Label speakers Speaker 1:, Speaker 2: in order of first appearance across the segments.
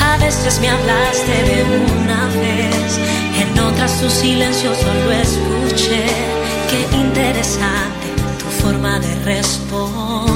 Speaker 1: A veces me hablaste de una vez, en otras tu silencio solo escuché. Qué interesante tu forma de responder.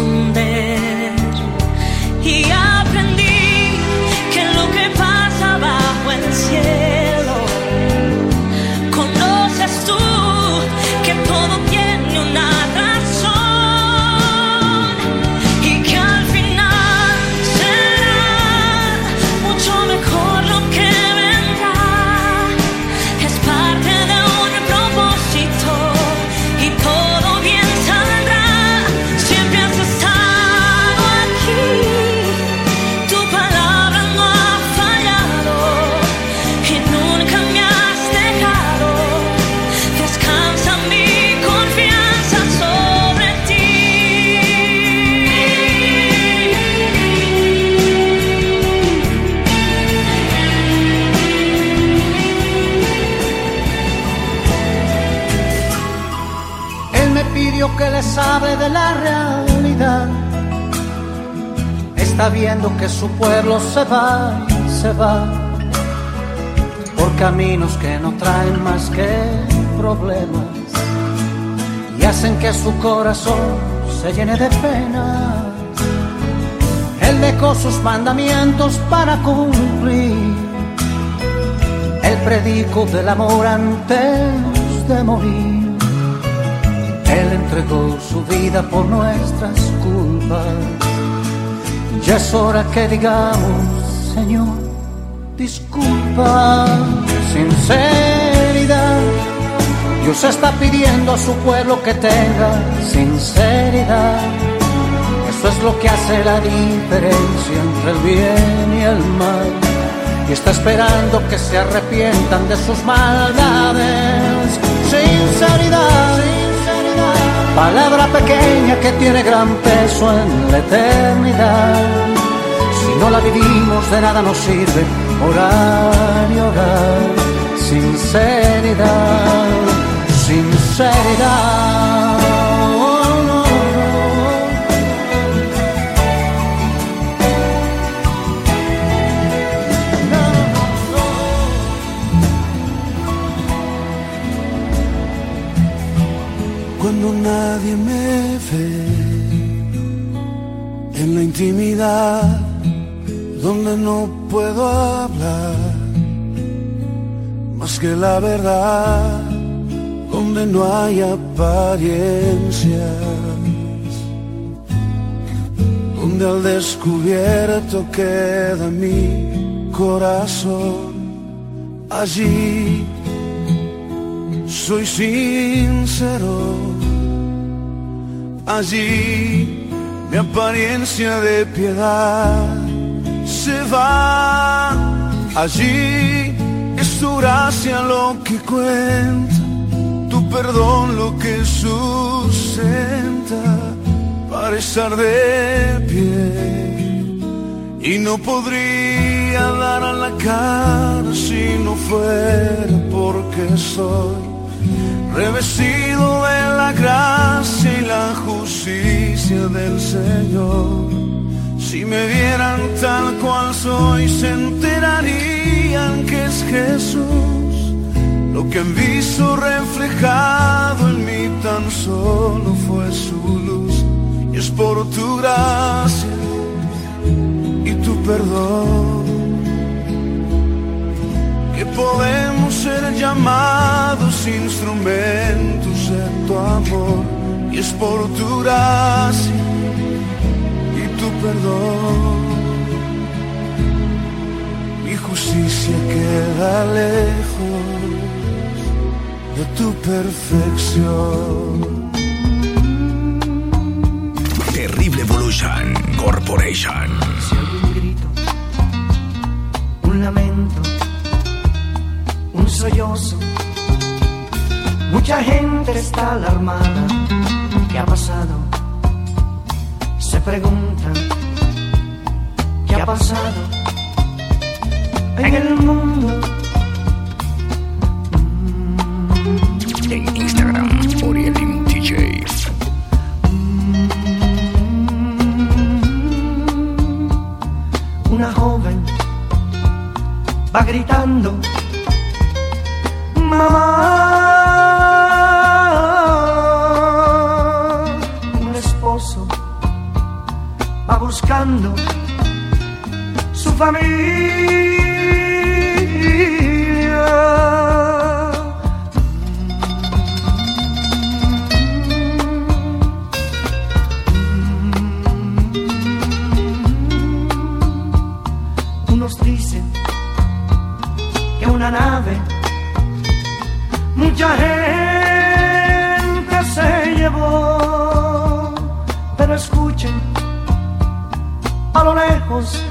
Speaker 2: Corazón se llene de pena. Él dejó sus mandamientos para cumplir el predico del amor antes de morir. Él entregó su vida por nuestras culpas. Ya es hora que digamos, Señor, disculpa, sinceridad. Dios está pidiendo a su pueblo que tenga sinceridad. Eso es lo que hace la diferencia entre el bien y el mal. Y está esperando que se arrepientan de sus maldades. Sinceridad, palabra pequeña que tiene gran peso en la eternidad. Si no la vivimos, de nada nos sirve orar y orar. Sinceridad,
Speaker 3: cuando nadie me ve en la intimidad donde no puedo hablar más que la verdad donde no hay apariencias donde al descubierto queda mi corazón allí soy sincero. Allí mi apariencia de piedad se va. Allí es tu gracia lo que cuenta, perdón lo que sustenta para estar de pie. Y no podría dar a la cara si no fuera porque soy revestido de la gracia y la justicia del Señor. Si me vieran tal cual soy, se enterarían que es Jesús. Lo que han visto reflejado en mí tan solo fue su luz. Y es por tu gracia y tu perdón que podemos ser llamados instrumentos de tu amor. Y es por tu gracia y tu perdón. Mi justicia queda lejos de tu perfección.
Speaker 4: Terrible Evolution Corporation.
Speaker 5: Se oye un grito, un lamento, un sollozo. Mucha gente está alarmada. ¿Qué ha pasado? Se preguntan, ¿qué ha pasado en el mundo? Va gritando, mamá. Un esposo va buscando su familia. Mucha gente se llevó, pero escuchen a lo lejos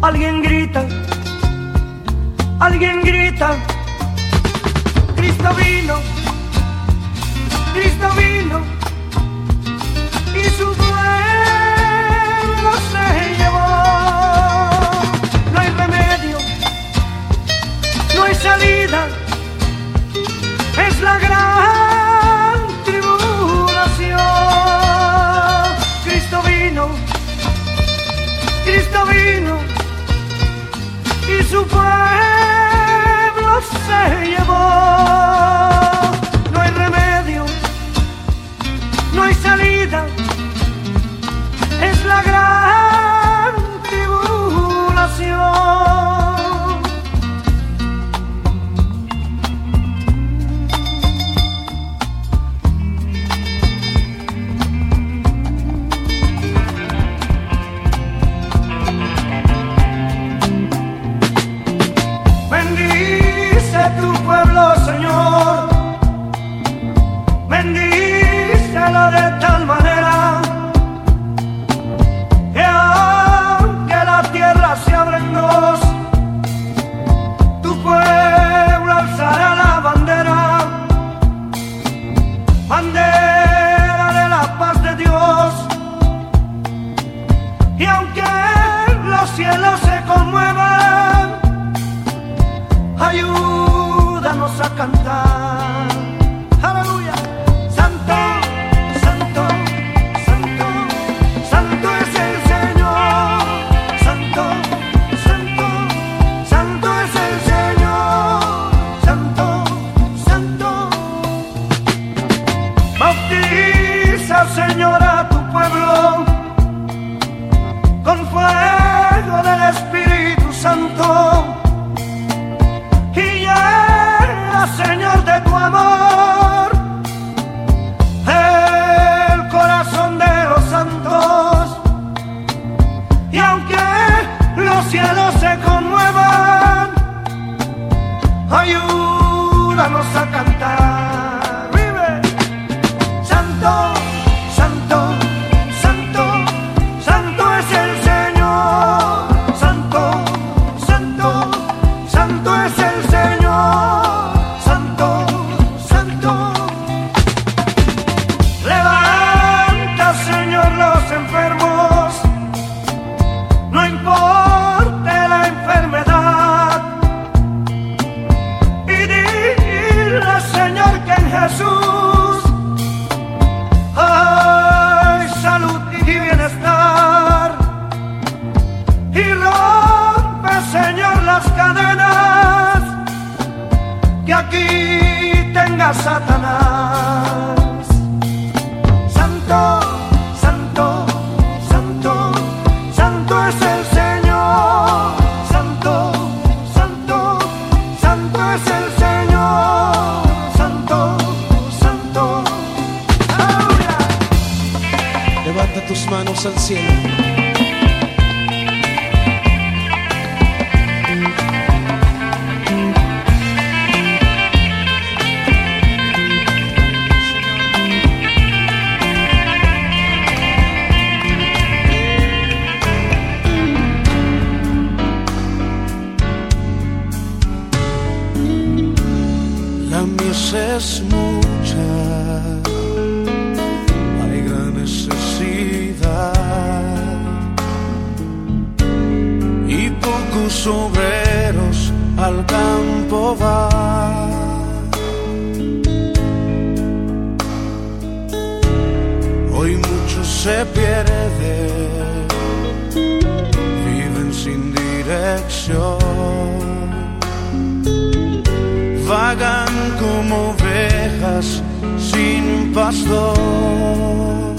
Speaker 5: alguien grita, alguien grita, Cristo vino, cielo.
Speaker 3: mucho se pierde, viven sin dirección, vagan como ovejas sin pastor.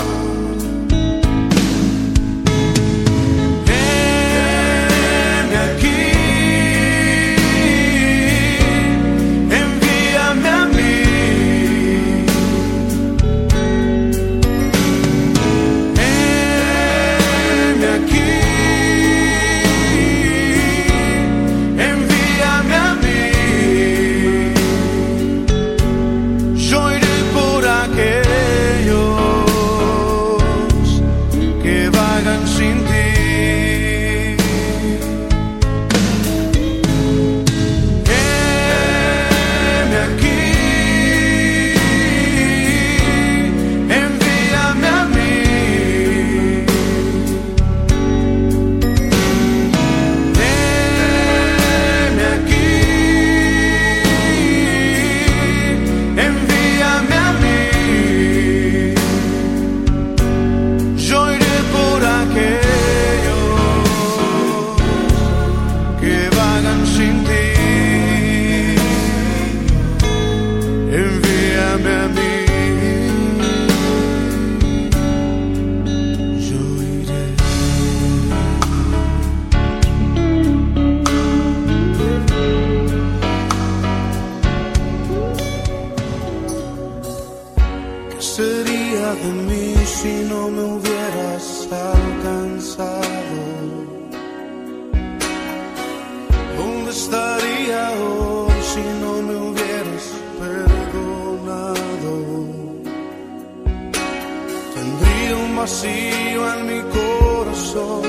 Speaker 3: vacío en mi corazón,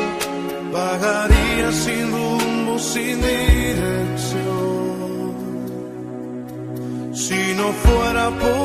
Speaker 3: vagaría sin rumbo, sin dirección. Si no fuera por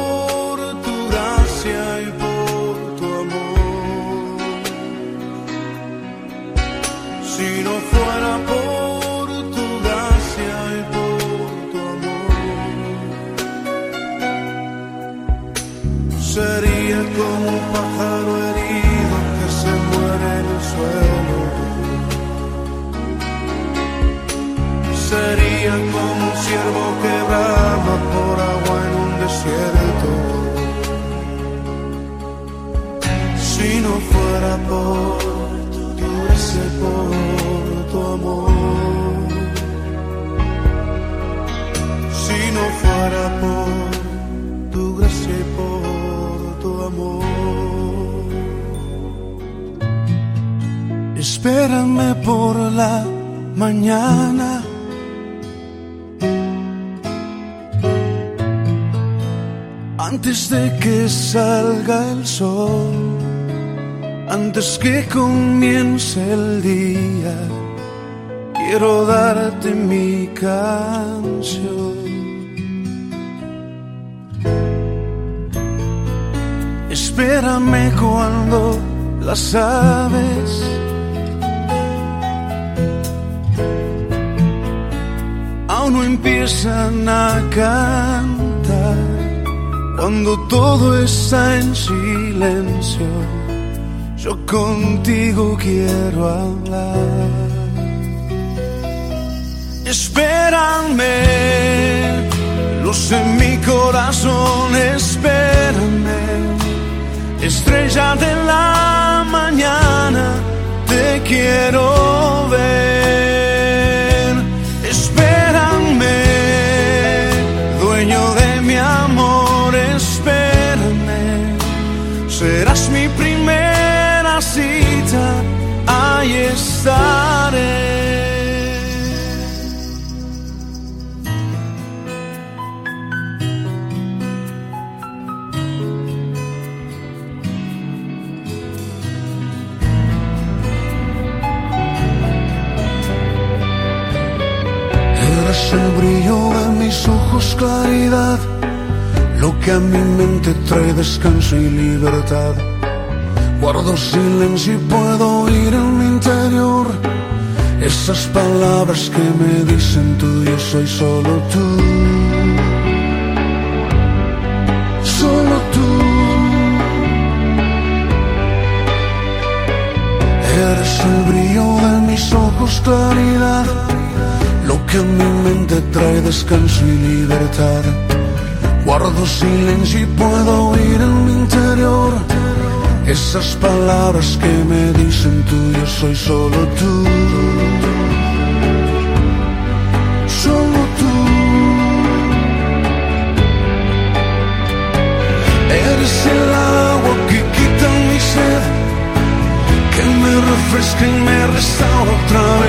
Speaker 3: mañana. Antes de que salga el sol, antes que comience el día, quiero darte mi canción. Espérame cuando las aves cómo empiezan a cantar cuando todo está en silencio. Yo contigo quiero hablar. Espérame, luz en mi corazón, espérame. Estrella de la mañana, te quiero ver. Claridad, lo que a mi mente trae descanso y libertad. Guardo silencio y puedo oír en mi interior esas palabras que me dicen tú, yo soy solo tú. Solo tú. Eres el brillo de mis ojos, claridad, lo que a mi mente trae descanso y libertad. Guardo silencio y puedo oír en mi interior esas palabras que me dicen tú, yo soy solo tú. Solo tú. Eres el agua que quita mi sed, que me refresca y me restaura otra vez.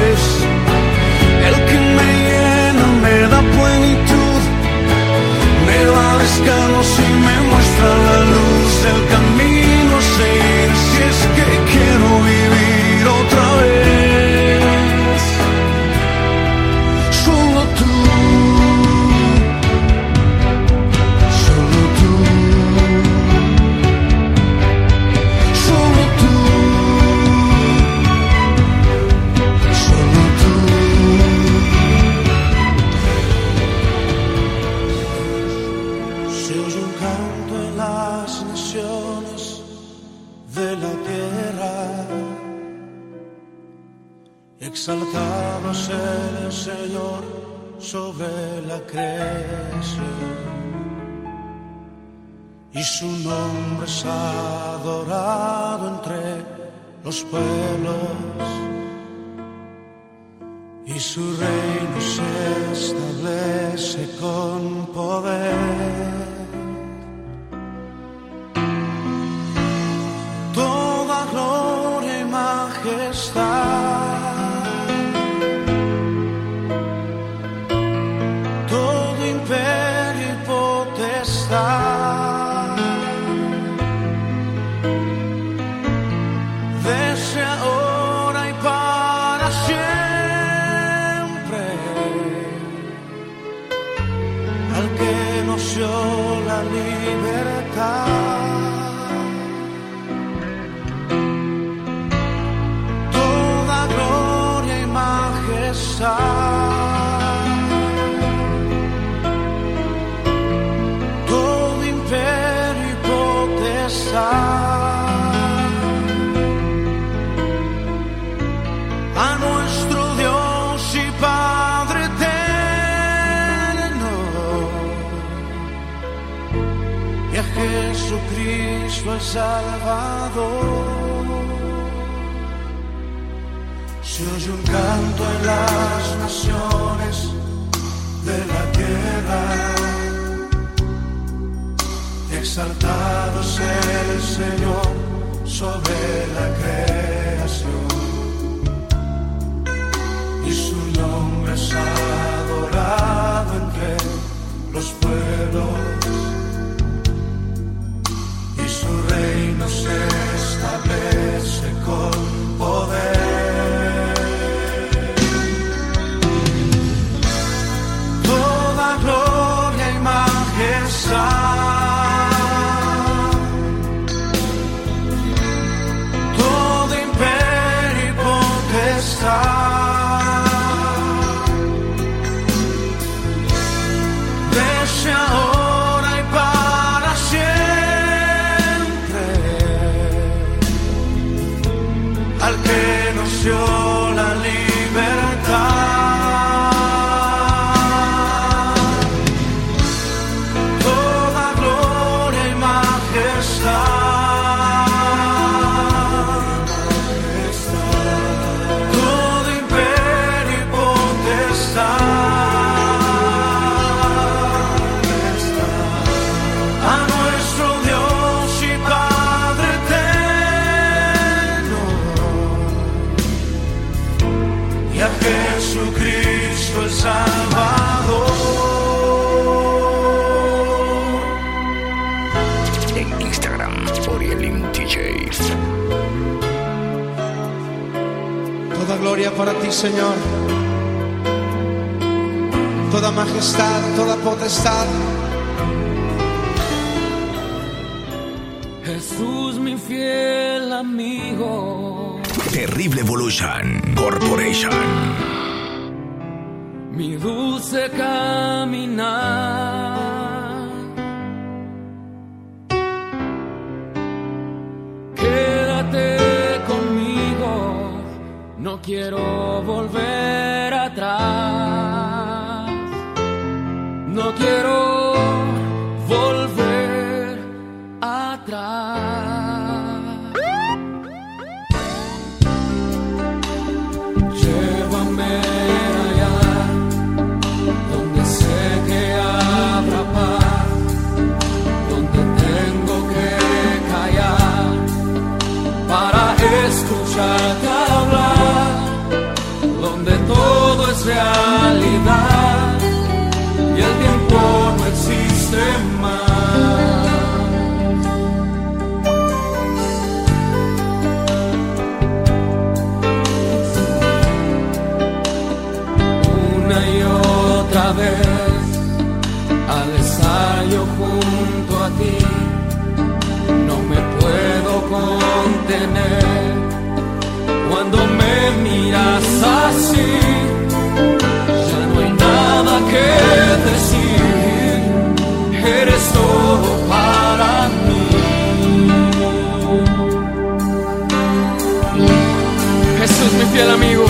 Speaker 3: El Salvador. Se oye un canto en las naciones de la tierra, exaltado sea el Señor sobre la creación, y su nombre es adorado entre los pueblos, se establece con poder.
Speaker 6: Señor. Toda majestad, toda potestad.
Speaker 7: Jesús, mi fiel amigo.
Speaker 4: Terrible Evolution Corporation.
Speaker 7: Mi dulce caminar. quiero volver atrás. No quiero fiel amigo.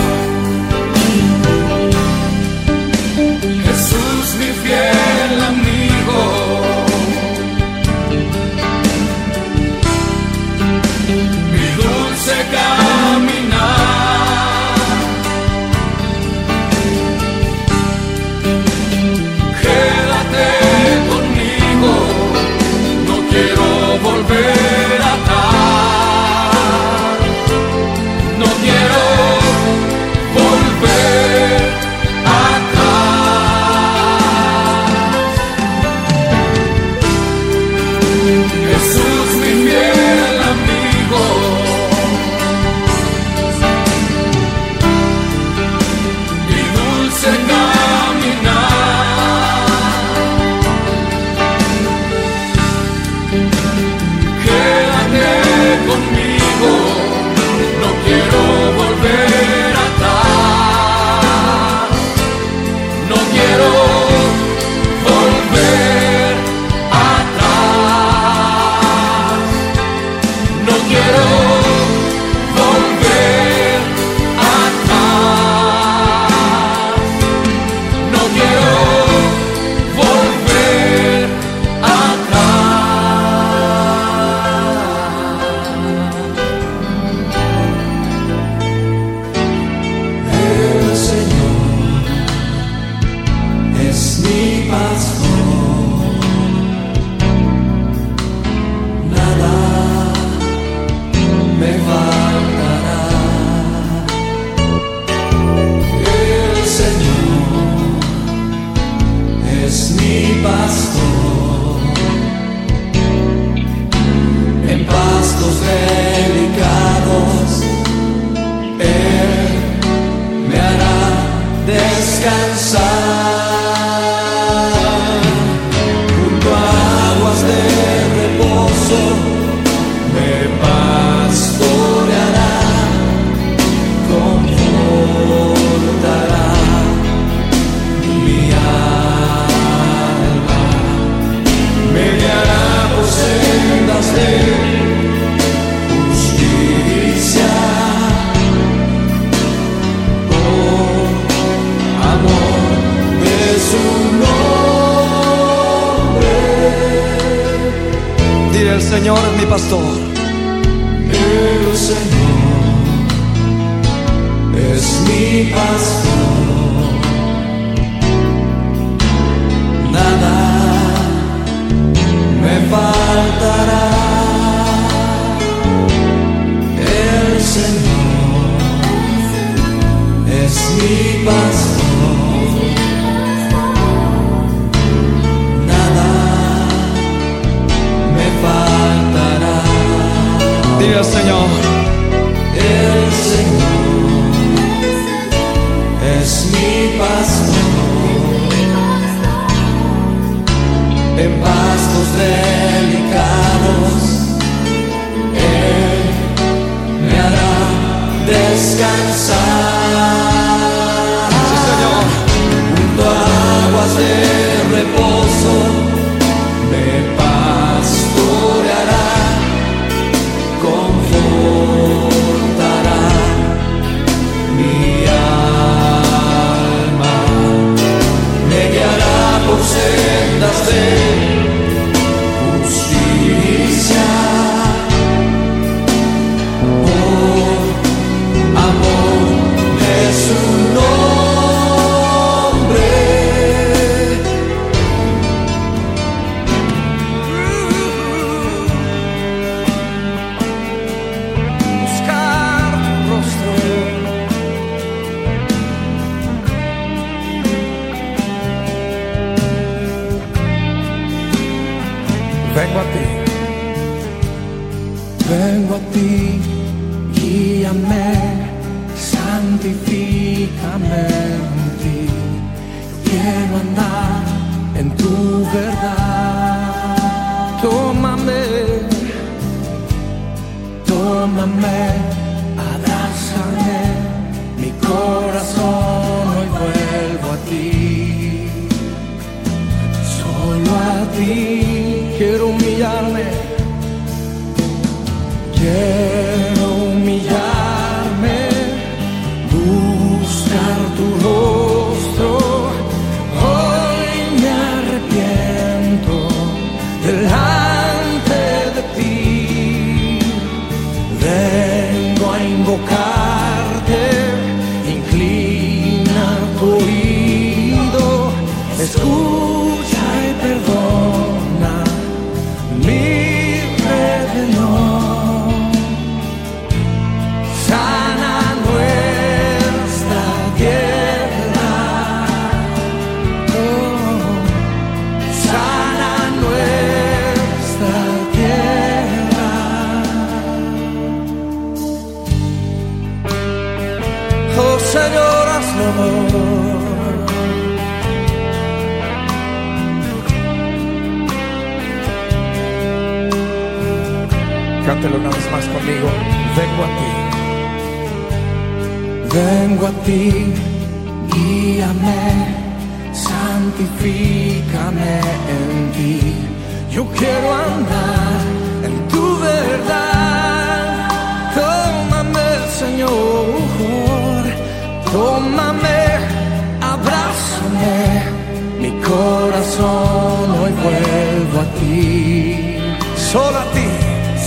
Speaker 8: corazón hoy vuelvo a ti, solo a ti,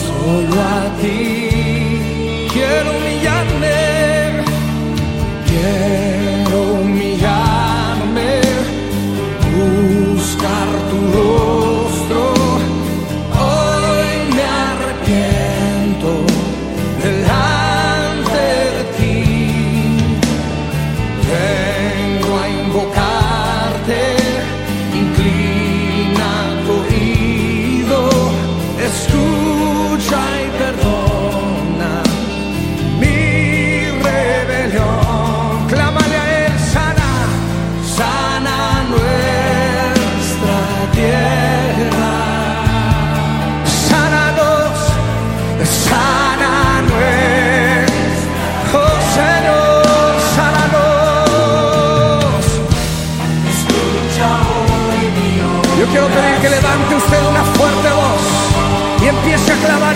Speaker 8: solo a ti.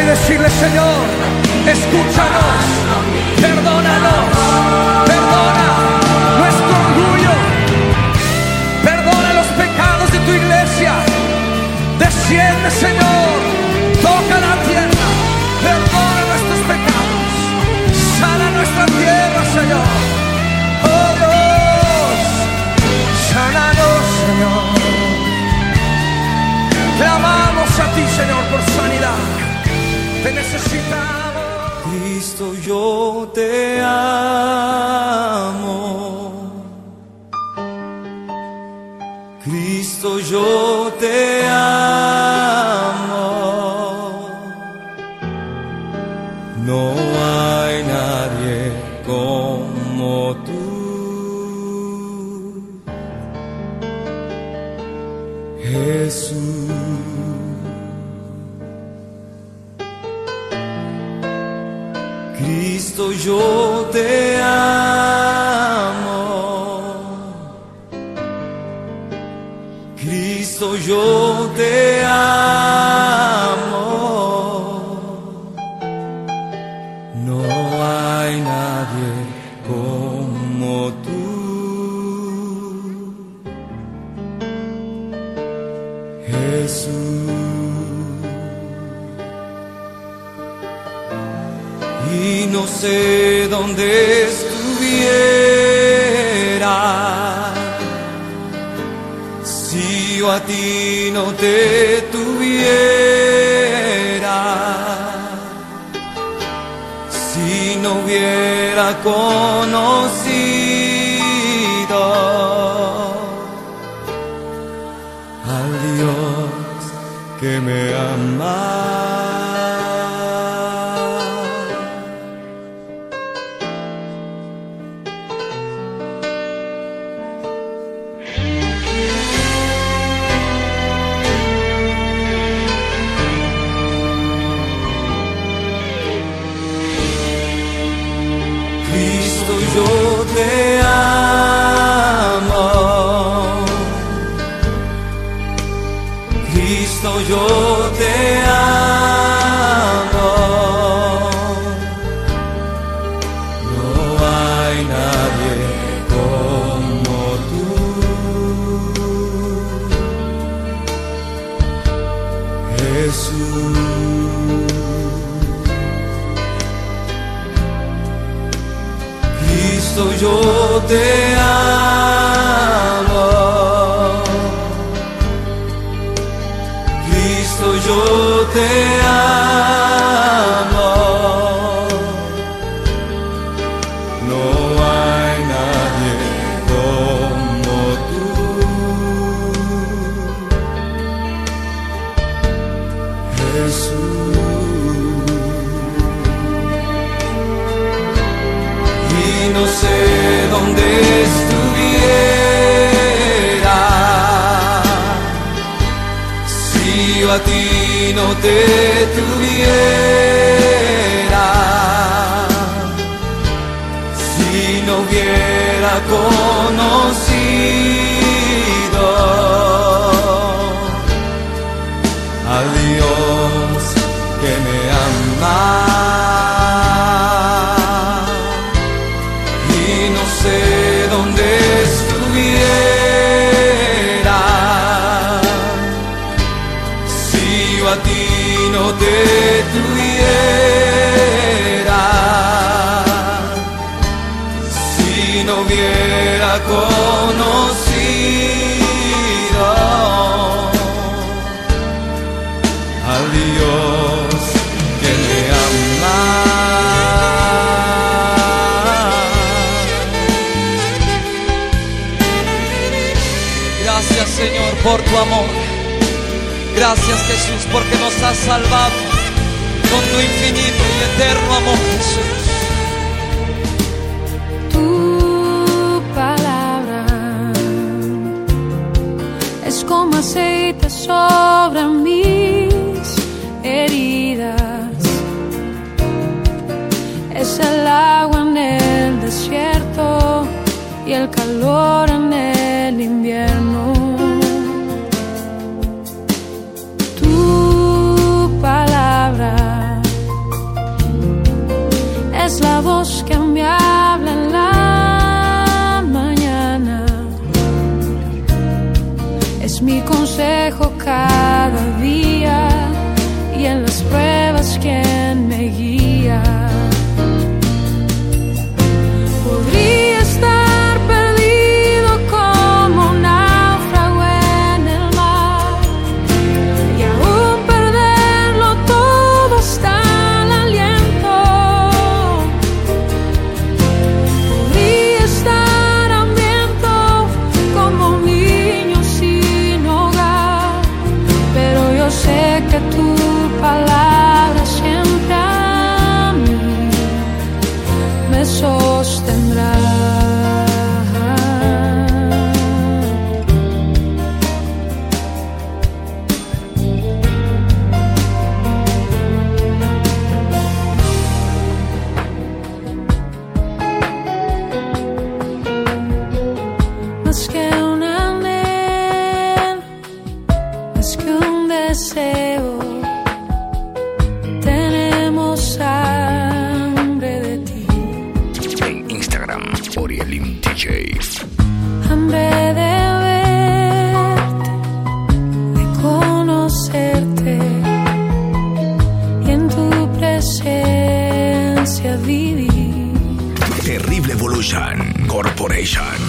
Speaker 8: decirle, Señor, escúchanos, perdónanos, perdona nuestro orgullo, perdona los pecados de tu iglesia. Desciende, Señor, toca la tierra, perdona nuestros pecados, sana nuestra tierra, Señor. Oh Dios, sánanos, Señor. te amo. Cristo, yo te amo.
Speaker 9: ti no te tuviera, si no hubiera conocido tu infinito y eterno amor, Jesús.
Speaker 10: Tu palabra es como aceite sobre mis heridas, es el agua en el desierto y el calor en
Speaker 11: Nation.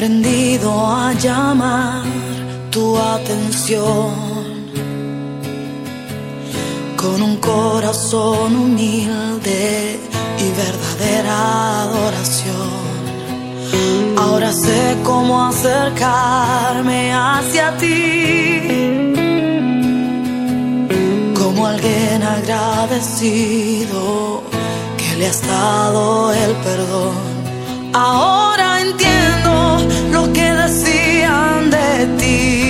Speaker 11: aprendido a llamar tu atención con un corazón humilde y verdadera adoración. Ahora sé cómo acercarme hacia ti, como alguien agradecido que le has dado el perdón. Ahora entiendo lo que decían de ti.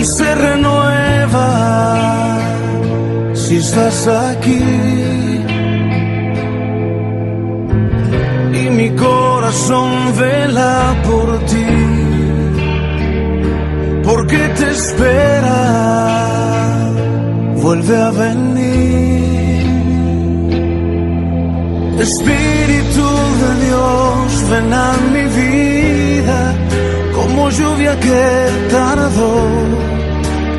Speaker 3: y se renueva si estás aquí. Y mi corazón vela por ti, porque te espera, vuelve a venir. Espíritu de Dios, ven a mi vida como lluvia que tardó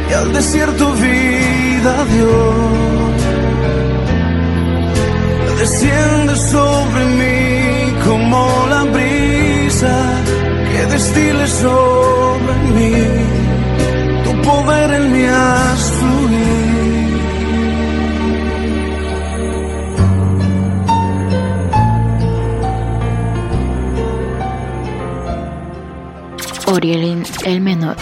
Speaker 3: y al desierto vida dio. Desciende sobre mí como la brisa que destile sobre mí. Tu poder en mí has fluir.
Speaker 12: Orielin el menor.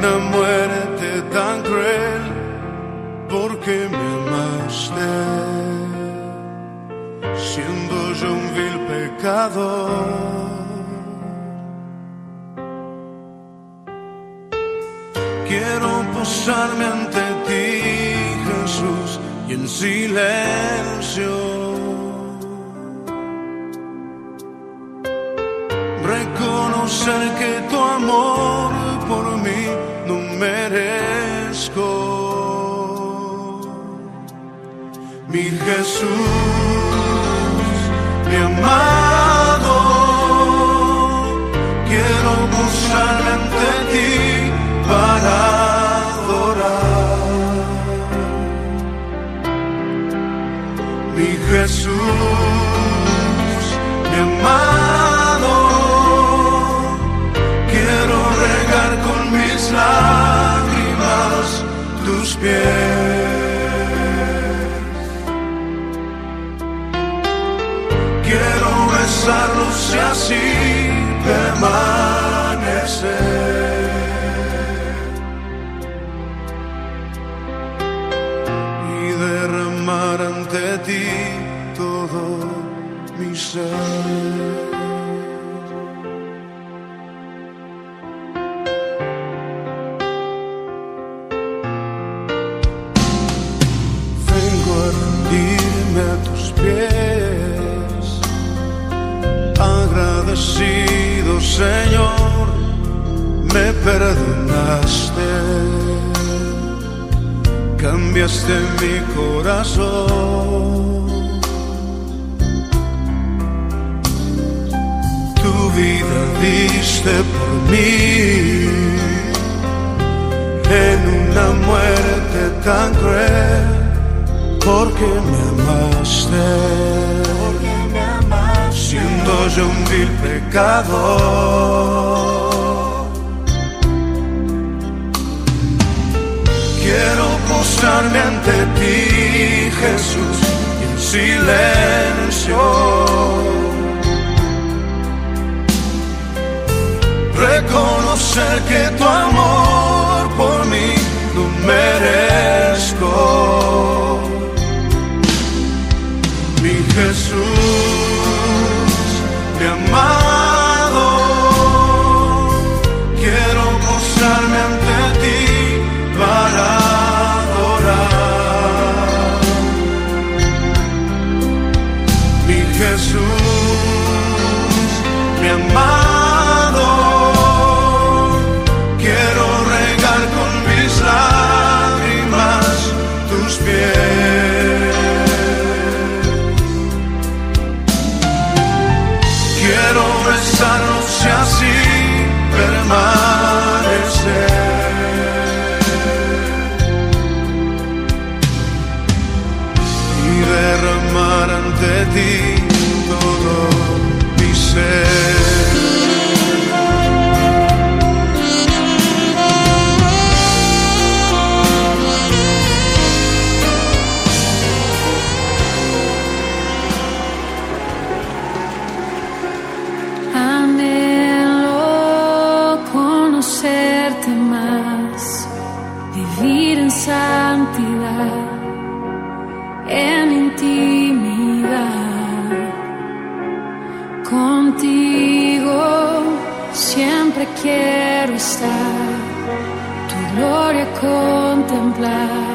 Speaker 3: Una muerte tan cruel porque me amaste, siendo yo un vil pecador. Jesús, mi amado, quiero posarme ante ti para adorar. Mi Jesús, mi amado, quiero regar con mis lágrimas tus pies. Así permanecer. Y derramar ante ti todo mi ser. Señor, me perdonaste, cambiaste mi corazón. Tu vida diste por mí. En una muerte tan cruel porque me amaste, siendo yo un vil pecador. Quiero posarme ante ti, Jesús, en silencio. Reconocer que tu amor por mí no merezco mi Jesús,
Speaker 10: Contigo siempre quiero estar, tu gloria contemplar.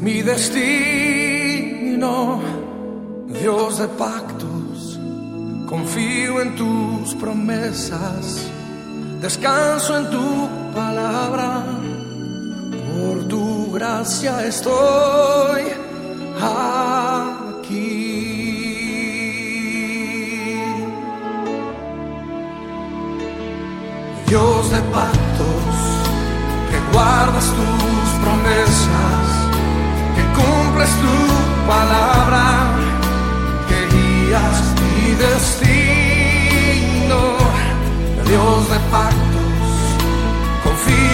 Speaker 8: mi
Speaker 10: destino. Dios de pactos, confío en tus promesas, descanso en tu palabra. Por tu gracia estoy aquí. Dios de pactos, que guardas tus promesas es tu palabra que guías mi destino. Dios de pactos, confía.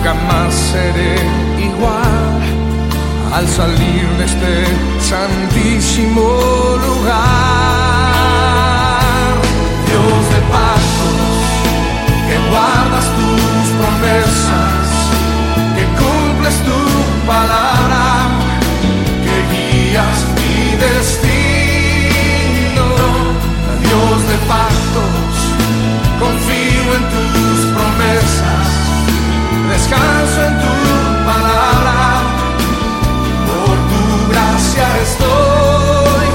Speaker 10: nunca más seré igual al salir de este santísimo lugar. Dios de pactos, que guardas tus promesas, que cumples tu palabra, que guías mi destino. Dios de pactos.
Speaker 8: descanso en tu palabra, por tu gracia estoy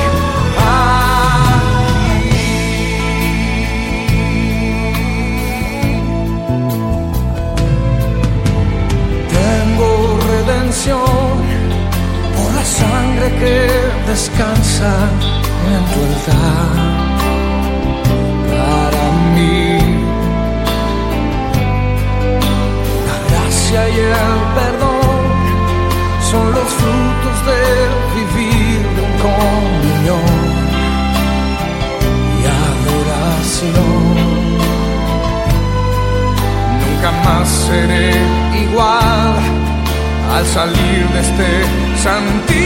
Speaker 8: aquí. Tengo redención por la sangre que descansa en tu altar. el perdón son los frutos de vivir en comunión y adoración. Nunca más seré igual al salir de este santísimo.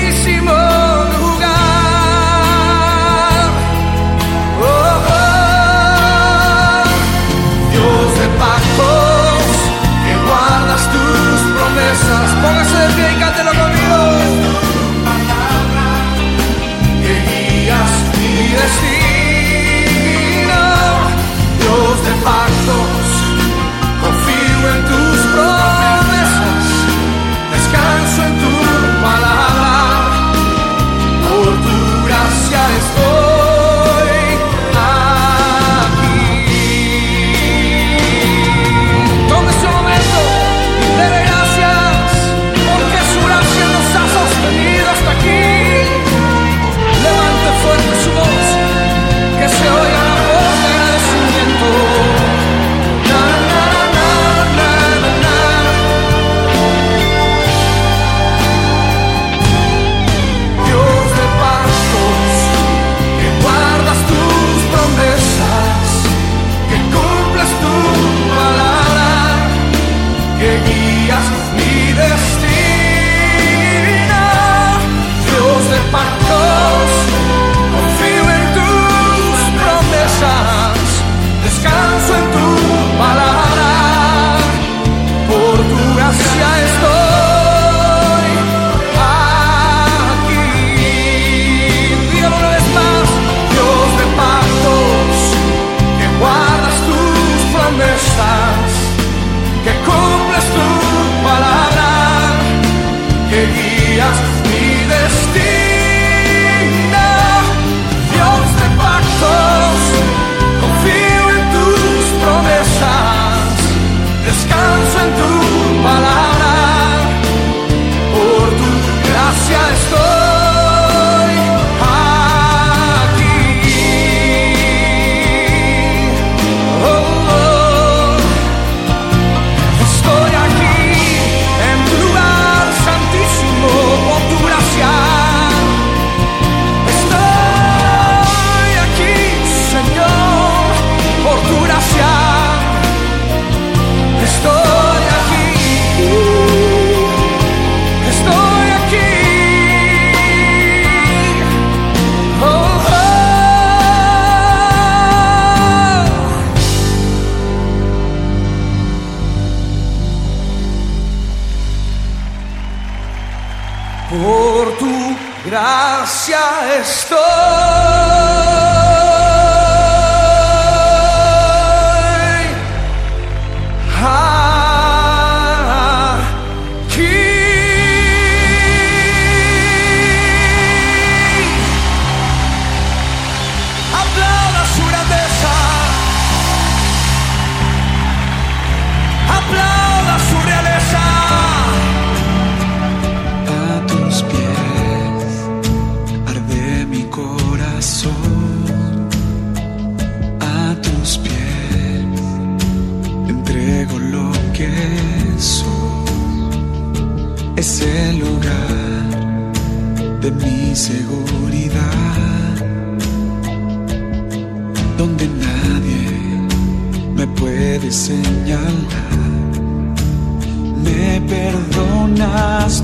Speaker 8: is for oh,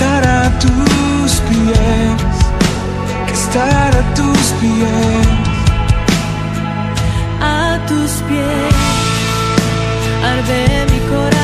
Speaker 12: estar a tus pies, que estar a tus pies,
Speaker 1: a tus pies, arde mi corazón.